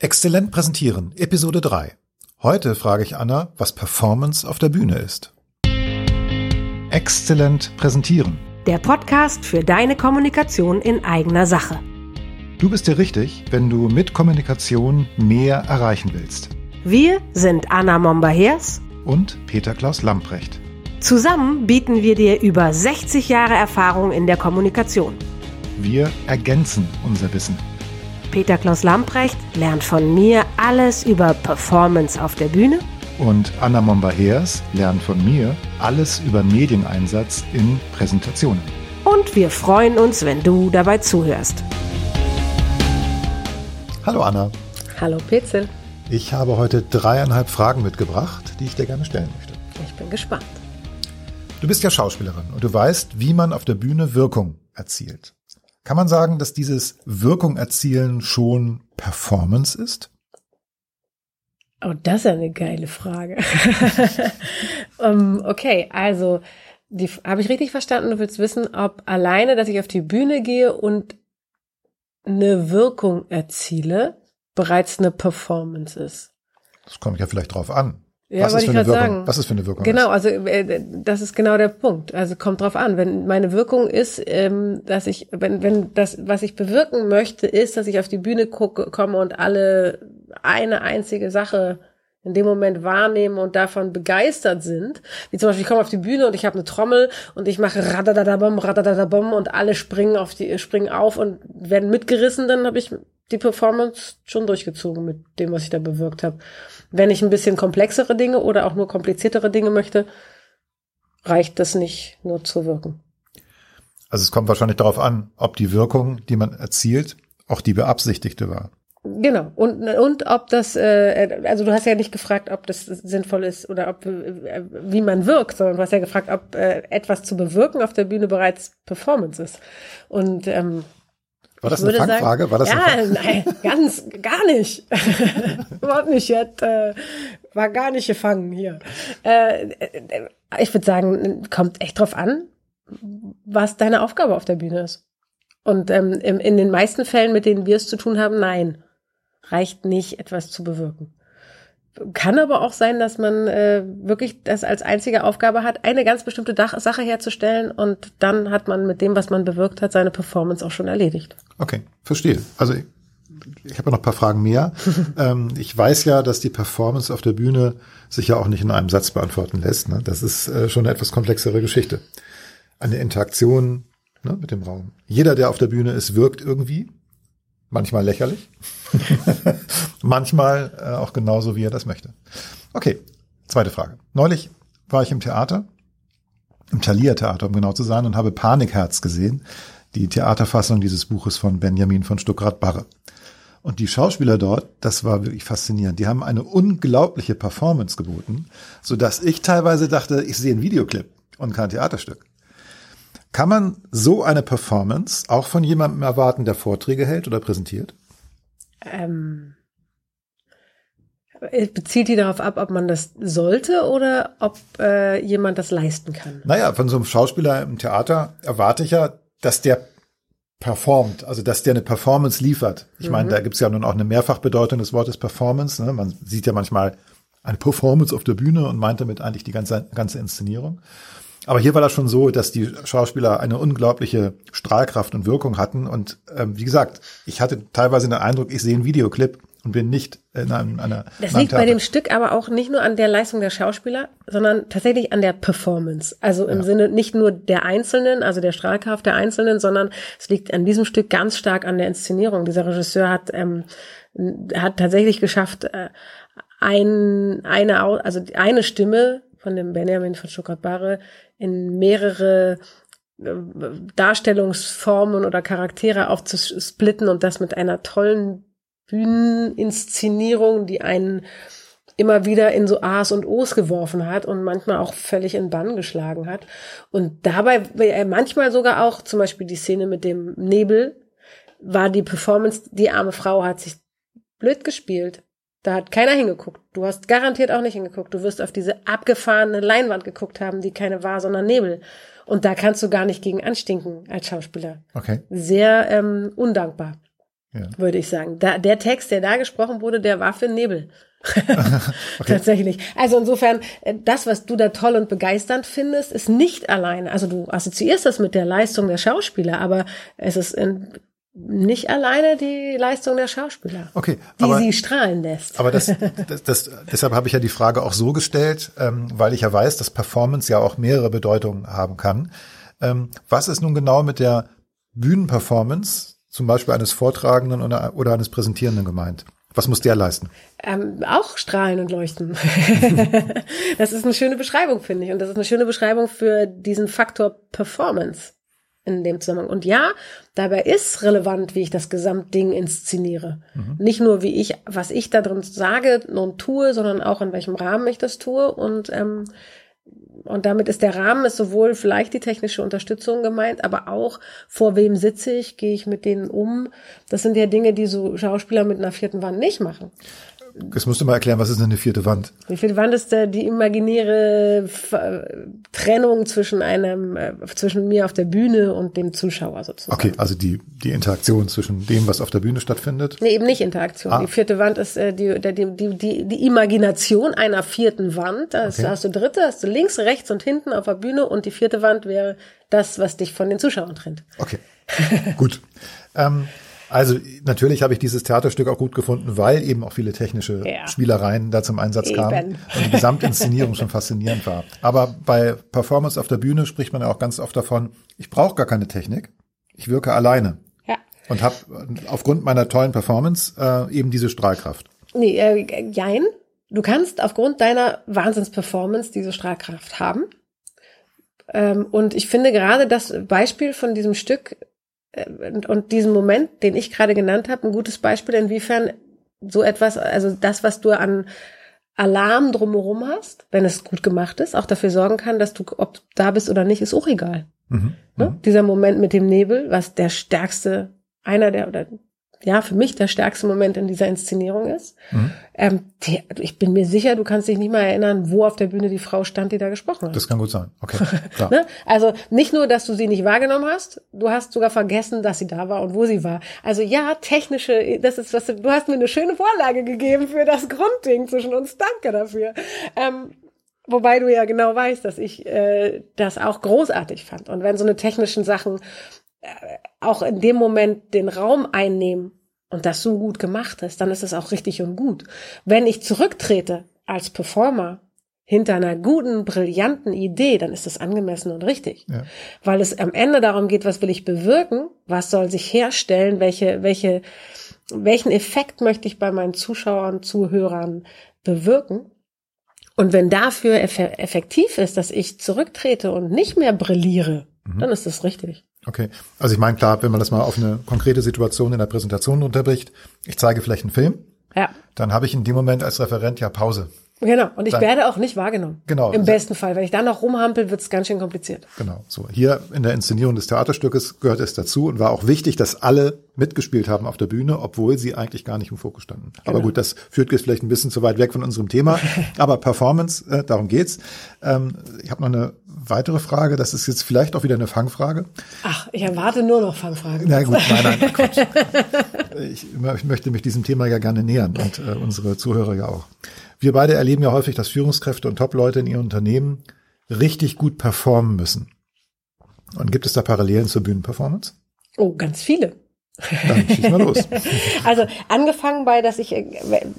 Exzellent präsentieren, Episode 3. Heute frage ich Anna, was Performance auf der Bühne ist. Exzellent präsentieren. Der Podcast für deine Kommunikation in eigener Sache. Du bist dir richtig, wenn du mit Kommunikation mehr erreichen willst. Wir sind Anna Momba-Hers Und Peter Klaus Lamprecht. Zusammen bieten wir dir über 60 Jahre Erfahrung in der Kommunikation. Wir ergänzen unser Wissen. Peter Klaus Lamprecht lernt von mir alles über Performance auf der Bühne Und Anna Momba-Hers lernt von mir alles über Medieneinsatz in Präsentationen. und wir freuen uns, wenn du dabei zuhörst. Hallo Anna. Hallo Petzel, Ich habe heute dreieinhalb Fragen mitgebracht, die ich dir gerne stellen möchte. ich bin gespannt. Du bist ja Schauspielerin und du weißt, wie man auf der Bühne Wirkung erzielt. Kann man sagen, dass dieses Wirkung erzielen schon Performance ist? Oh, das ist eine geile Frage. um, okay, also die habe ich richtig verstanden. Du willst wissen, ob alleine, dass ich auf die Bühne gehe und eine Wirkung erziele, bereits eine Performance ist. Das kommt ja vielleicht drauf an. Ja, was, ist für ich eine Wirkung, sagen. was ist für eine Wirkung? Genau, also äh, das ist genau der Punkt. Also kommt drauf an. Wenn meine Wirkung ist, ähm, dass ich, wenn wenn das, was ich bewirken möchte, ist, dass ich auf die Bühne gucke, komme und alle eine einzige Sache in dem Moment wahrnehmen und davon begeistert sind. Wie zum Beispiel, ich komme auf die Bühne und ich habe eine Trommel und ich mache radadadabom, radadadabom und alle springen auf die, springen auf und werden mitgerissen, dann habe ich die Performance schon durchgezogen mit dem, was ich da bewirkt habe. Wenn ich ein bisschen komplexere Dinge oder auch nur kompliziertere Dinge möchte, reicht das nicht nur zu wirken. Also es kommt wahrscheinlich darauf an, ob die Wirkung, die man erzielt, auch die beabsichtigte war. Genau. Und, und ob das, äh, also du hast ja nicht gefragt, ob das sinnvoll ist oder ob, äh, wie man wirkt, sondern du hast ja gefragt, ob äh, etwas zu bewirken auf der Bühne bereits Performance ist. Und ähm, War das eine Fangfrage? Sagen, War das ja, nein, ganz, gar nicht. Überhaupt nicht. Jetzt, äh, war gar nicht gefangen hier. Äh, ich würde sagen, kommt echt drauf an, was deine Aufgabe auf der Bühne ist. Und ähm, in, in den meisten Fällen, mit denen wir es zu tun haben, nein, reicht nicht, etwas zu bewirken. Kann aber auch sein, dass man äh, wirklich das als einzige Aufgabe hat, eine ganz bestimmte Dach Sache herzustellen und dann hat man mit dem, was man bewirkt hat, seine Performance auch schon erledigt. Okay, verstehe. Also ich, ich habe noch ein paar Fragen mehr. ähm, ich weiß ja, dass die Performance auf der Bühne sich ja auch nicht in einem Satz beantworten lässt. Ne? Das ist äh, schon eine etwas komplexere Geschichte. Eine Interaktion ne, mit dem Raum. Jeder, der auf der Bühne ist, wirkt irgendwie. Manchmal lächerlich. Manchmal äh, auch genauso, wie er das möchte. Okay, zweite Frage. Neulich war ich im Theater, im Thalia Theater, um genau zu sein, und habe Panikherz gesehen, die Theaterfassung dieses Buches von Benjamin von Stuckrad-Barre. Und die Schauspieler dort, das war wirklich faszinierend. Die haben eine unglaubliche Performance geboten, so dass ich teilweise dachte, ich sehe ein Videoclip und kein Theaterstück. Kann man so eine Performance auch von jemandem erwarten, der Vorträge hält oder präsentiert? Ähm, bezieht die darauf ab, ob man das sollte oder ob äh, jemand das leisten kann? Naja, von so einem Schauspieler im Theater erwarte ich ja, dass der performt, also dass der eine Performance liefert. Ich meine, da gibt's ja nun auch eine Mehrfachbedeutung des Wortes Performance. Ne? Man sieht ja manchmal eine Performance auf der Bühne und meint damit eigentlich die ganze, ganze Inszenierung. Aber hier war das schon so, dass die Schauspieler eine unglaubliche Strahlkraft und Wirkung hatten. Und ähm, wie gesagt, ich hatte teilweise den Eindruck, ich sehe einen Videoclip und bin nicht in einem, einer. Das liegt bei dem Stück aber auch nicht nur an der Leistung der Schauspieler, sondern tatsächlich an der Performance. Also im Sinne nicht nur der Einzelnen, also der Strahlkraft der Einzelnen, sondern es liegt an diesem Stück ganz stark an der Inszenierung. Dieser Regisseur hat, ähm, hat tatsächlich geschafft, äh, ein, eine, also eine Stimme von dem Benjamin von Stuttgart-Barre in mehrere äh, Darstellungsformen oder Charaktere aufzusplitten und das mit einer tollen Bühneninszenierung, die einen immer wieder in so A's und O's geworfen hat und manchmal auch völlig in Bann geschlagen hat. Und dabei, manchmal sogar auch, zum Beispiel die Szene mit dem Nebel, war die Performance, die arme Frau hat sich blöd gespielt. Da hat keiner hingeguckt. Du hast garantiert auch nicht hingeguckt. Du wirst auf diese abgefahrene Leinwand geguckt haben, die keine war, sondern Nebel. Und da kannst du gar nicht gegen anstinken als Schauspieler. Okay. Sehr ähm, undankbar. Ja. würde ich sagen. Da, der Text, der da gesprochen wurde, der war für Nebel. Tatsächlich. Also insofern, äh, das, was du da toll und begeisternd findest, ist nicht alleine. Also du assoziierst das mit der Leistung der Schauspieler, aber es ist in, nicht alleine die Leistung der Schauspieler, okay, die aber, sie strahlen lässt. Aber das, das, das deshalb habe ich ja die Frage auch so gestellt, ähm, weil ich ja weiß, dass Performance ja auch mehrere Bedeutungen haben kann. Ähm, was ist nun genau mit der Bühnenperformance, zum Beispiel eines Vortragenden oder, oder eines Präsentierenden gemeint? Was muss der leisten? Ähm, auch strahlen und leuchten. das ist eine schöne Beschreibung, finde ich. Und das ist eine schöne Beschreibung für diesen Faktor Performance in dem Zusammenhang. Und ja, dabei ist relevant, wie ich das Gesamtding inszeniere. Mhm. Nicht nur, wie ich, was ich da drin sage und tue, sondern auch in welchem Rahmen ich das tue. Und ähm, und damit ist der Rahmen ist sowohl vielleicht die technische Unterstützung gemeint, aber auch vor wem sitze ich, gehe ich mit denen um. Das sind ja Dinge, die so Schauspieler mit einer vierten Wand nicht machen. Das musst du mal erklären, was ist denn eine vierte Wand? Die vierte Wand ist äh, die imaginäre Trennung zwischen einem, äh, zwischen mir auf der Bühne und dem Zuschauer sozusagen. Okay, also die, die Interaktion zwischen dem, was auf der Bühne stattfindet? Nee, eben nicht Interaktion. Ah. Die vierte Wand ist äh, die, die, die, die, die Imagination einer vierten Wand. Da okay. hast du dritte, hast du links, rechts und hinten auf der Bühne und die vierte Wand wäre das, was dich von den Zuschauern trennt. Okay, gut. ähm, also natürlich habe ich dieses Theaterstück auch gut gefunden, weil eben auch viele technische ja. Spielereien da zum Einsatz kamen und die Gesamtinszenierung schon faszinierend war. Aber bei Performance auf der Bühne spricht man ja auch ganz oft davon, ich brauche gar keine Technik, ich wirke alleine ja. und habe aufgrund meiner tollen Performance äh, eben diese Strahlkraft. Nee, äh, jein. Du kannst aufgrund deiner Wahnsinnsperformance diese Strahlkraft haben. Ähm, und ich finde gerade das Beispiel von diesem Stück und, und diesen Moment, den ich gerade genannt habe, ein gutes Beispiel, inwiefern so etwas, also das, was du an Alarm drumherum hast, wenn es gut gemacht ist, auch dafür sorgen kann, dass du, ob du da bist oder nicht, ist auch egal. Mhm, ne? Mhm. Dieser Moment mit dem Nebel, was der stärkste, einer der, oder ja, für mich der stärkste Moment in dieser Inszenierung ist. Mhm. Ähm, die, ich bin mir sicher, du kannst dich nicht mal erinnern, wo auf der Bühne die Frau stand, die da gesprochen hat. Das kann gut sein. Okay. Klar. ne? Also nicht nur, dass du sie nicht wahrgenommen hast, du hast sogar vergessen, dass sie da war und wo sie war. Also ja, technische, das ist was, du hast mir eine schöne Vorlage gegeben für das Grundding zwischen uns. Danke dafür. Ähm, Wobei du ja genau weißt, dass ich äh, das auch großartig fand. Und wenn so eine technischen Sachen äh, auch in dem Moment den Raum einnehmen und das so gut gemacht ist, dann ist es auch richtig und gut. Wenn ich zurücktrete als Performer hinter einer guten, brillanten Idee, dann ist es angemessen und richtig. Ja. Weil es am Ende darum geht, was will ich bewirken, was soll sich herstellen, welche, welche, welchen Effekt möchte ich bei meinen Zuschauern, Zuhörern bewirken. Und wenn dafür effektiv ist, dass ich zurücktrete und nicht mehr brilliere, mhm. dann ist es richtig. Okay, also ich meine, klar, wenn man das mal auf eine konkrete Situation in der Präsentation unterbricht, ich zeige vielleicht einen Film, ja. dann habe ich in dem Moment als Referent ja Pause. Genau, und ich dann, werde auch nicht wahrgenommen. Genau. Im besten Fall. Wenn ich dann noch rumhampel, wird es ganz schön kompliziert. Genau, so. Hier in der Inszenierung des Theaterstückes gehört es dazu und war auch wichtig, dass alle mitgespielt haben auf der Bühne, obwohl sie eigentlich gar nicht im Fokus standen. Genau. Aber gut, das führt jetzt vielleicht ein bisschen zu weit weg von unserem Thema. Aber Performance, äh, darum geht's. Ähm, ich habe noch eine weitere Frage, das ist jetzt vielleicht auch wieder eine Fangfrage. Ach, ich erwarte nur noch Fangfragen. Na gut, nein, nein, Quatsch. ich, ich möchte mich diesem Thema ja gerne nähern und äh, unsere Zuhörer ja auch. Wir beide erleben ja häufig, dass Führungskräfte und Top-Leute in ihren Unternehmen richtig gut performen müssen. Und gibt es da Parallelen zur Bühnenperformance? Oh, ganz viele. Dann schieß mal los. also angefangen bei, dass ich,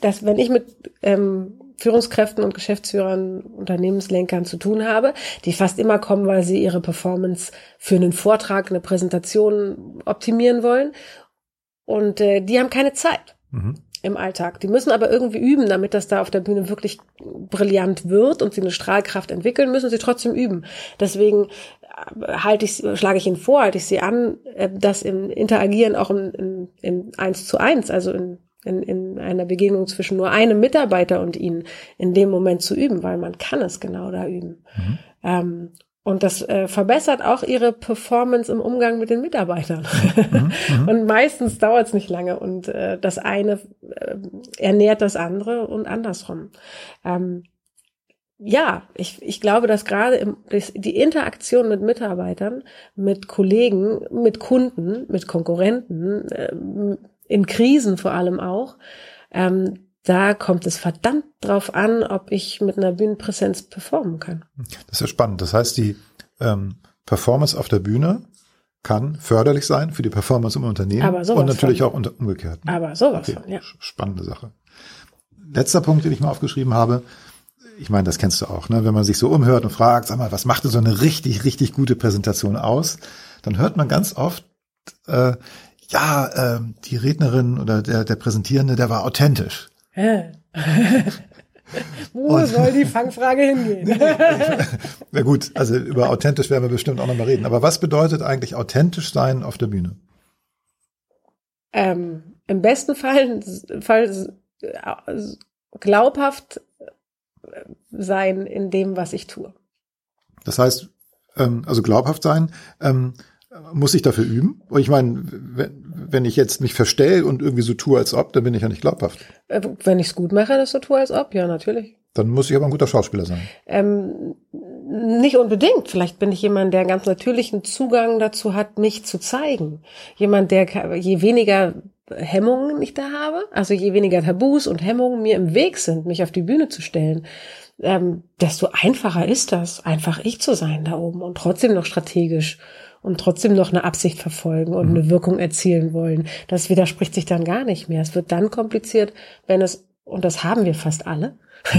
dass wenn ich mit ähm, Führungskräften und Geschäftsführern, Unternehmenslenkern zu tun habe, die fast immer kommen, weil sie ihre Performance für einen Vortrag, eine Präsentation optimieren wollen. Und äh, die haben keine Zeit. Mhm im Alltag. Die müssen aber irgendwie üben, damit das da auf der Bühne wirklich brillant wird und sie eine Strahlkraft entwickeln, müssen sie trotzdem üben. Deswegen äh, halte ich, schlage ich ihnen vor, halte ich sie an, äh, das im Interagieren auch in, in, in eins zu eins, also in, in, in einer Begegnung zwischen nur einem Mitarbeiter und ihnen in dem Moment zu üben, weil man kann es genau da üben. Mhm. Ähm, und das äh, verbessert auch ihre Performance im Umgang mit den Mitarbeitern. Mhm, mhm. und meistens dauert es nicht lange und äh, das eine äh, ernährt das andere und andersrum. Ähm, ja, ich, ich glaube, dass gerade im, die Interaktion mit Mitarbeitern, mit Kollegen, mit Kunden, mit Konkurrenten, äh, in Krisen vor allem auch. Ähm, da kommt es verdammt drauf an, ob ich mit einer Bühnenpräsenz performen kann. Das ist ja spannend. Das heißt, die ähm, Performance auf der Bühne kann förderlich sein für die Performance im Unternehmen Aber sowas und natürlich von. auch unter, umgekehrt. ne? Aber sowas Okay, von, ja. Spannende Sache. Letzter Punkt, den ich mal aufgeschrieben habe. Ich meine, das kennst du auch, ne? Wenn man sich so umhört und fragt, sag mal, was macht denn so eine richtig, richtig gute Präsentation aus? Dann hört man ganz oft, äh, ja, äh, die Rednerin oder der, der Präsentierende, der war authentisch. Wo soll die Fangfrage hingehen? Na gut, also über authentisch werden wir bestimmt auch nochmal reden. Aber was bedeutet eigentlich authentisch sein auf der Bühne? ähm, Im besten Fall, Fall äh, glaubhaft sein in dem, was ich tue. Das heißt, ähm, also glaubhaft sein, ähm, muss ich dafür üben? Und ich meine, wenn, wenn ich jetzt mich verstell und irgendwie so tue, als ob, dann bin ich ja nicht glaubhaft. Äh, Wenn ich es gut mache, das so tue, als ob, ja, natürlich. Dann muss ich aber ein guter Schauspieler sein. Ähm, nicht unbedingt. Vielleicht bin ich jemand, der einen ganz natürlichen Zugang dazu hat, mich zu zeigen. Jemand, der je weniger Hemmungen ich da habe, also je weniger Tabus und Hemmungen mir im Weg sind, mich auf die Bühne zu stellen, ähm, desto einfacher ist das, einfach ich zu sein da oben und trotzdem noch strategisch und trotzdem noch eine Absicht verfolgen und eine Wirkung erzielen wollen. Das widerspricht sich dann gar nicht mehr. Es wird dann kompliziert, wenn es, und das haben wir fast alle,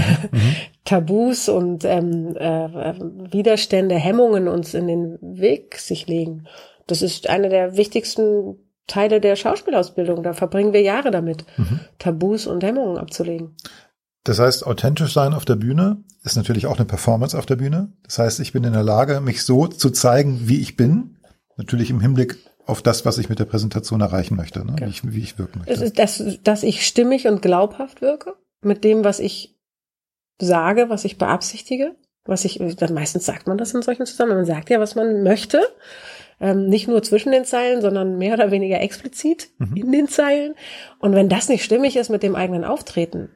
Tabus und ähm, äh, Widerstände, Hemmungen uns in den Weg sich legen. Das ist eine der wichtigsten Teile der Schauspielausbildung. Da verbringen wir Jahre damit, Tabus und Hemmungen abzulegen. Das heißt, authentisch sein auf der Bühne ist natürlich auch eine Performance auf der Bühne. Das heißt, ich bin in der Lage, mich so zu zeigen, wie ich bin. Natürlich im Hinblick auf das, was ich mit der Präsentation erreichen möchte, ne? wie, ich, wie ich wirken möchte. ist, dass, dass ich stimmig und glaubhaft wirke mit dem, was ich sage, was ich beabsichtige, was ich, dann meistens sagt man das in solchen Zusammenhängen. Man sagt ja, was man möchte. Ähm, nicht nur zwischen den Zeilen, sondern mehr oder weniger explizit in den Zeilen. Und wenn das nicht stimmig ist mit dem eigenen Auftreten,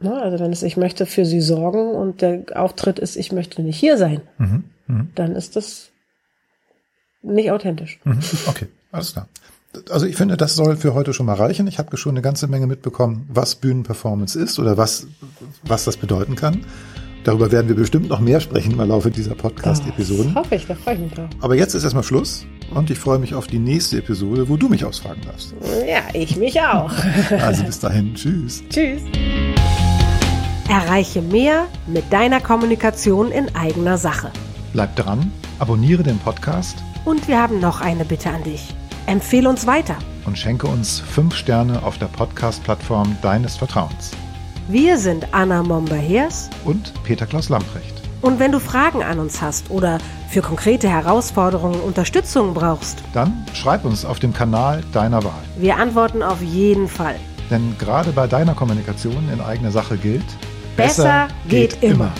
ne, also wenn es, ich möchte für sie sorgen und der Auftritt ist, ich möchte nicht hier sein, Mhm. Mhm. dann ist das nicht authentisch. Mhm. Okay, alles klar. Also ich finde, das soll für heute schon mal reichen. Ich habe schon eine ganze Menge mitbekommen, was Bühnenperformance ist oder was, was das bedeuten kann. Darüber werden wir bestimmt noch mehr sprechen im Laufe dieser Podcast-Episoden. Das hoffe ich, da freue ich mich drauf. Aber jetzt ist erstmal Schluss und ich freue mich auf die nächste Episode, wo du mich ausfragen darfst. Ja, ich mich auch. Also bis dahin, tschüss. Tschüss. Erreiche mehr mit deiner Kommunikation in eigener Sache. Bleib dran, abonniere den Podcast Und wir haben noch eine Bitte an dich. Empfehle uns weiter. und schenke uns fünf Sterne auf der Podcast-Plattform deines Vertrauens. Wir sind Anna Momber-Hers Und Peter Klaus Lamprecht. und wenn du Fragen an uns hast oder für konkrete Herausforderungen Unterstützung brauchst, Dann schreib uns auf dem Kanal deiner Wahl. wir antworten auf jeden Fall. Denn gerade bei deiner Kommunikation in eigener Sache gilt, Besser geht immer.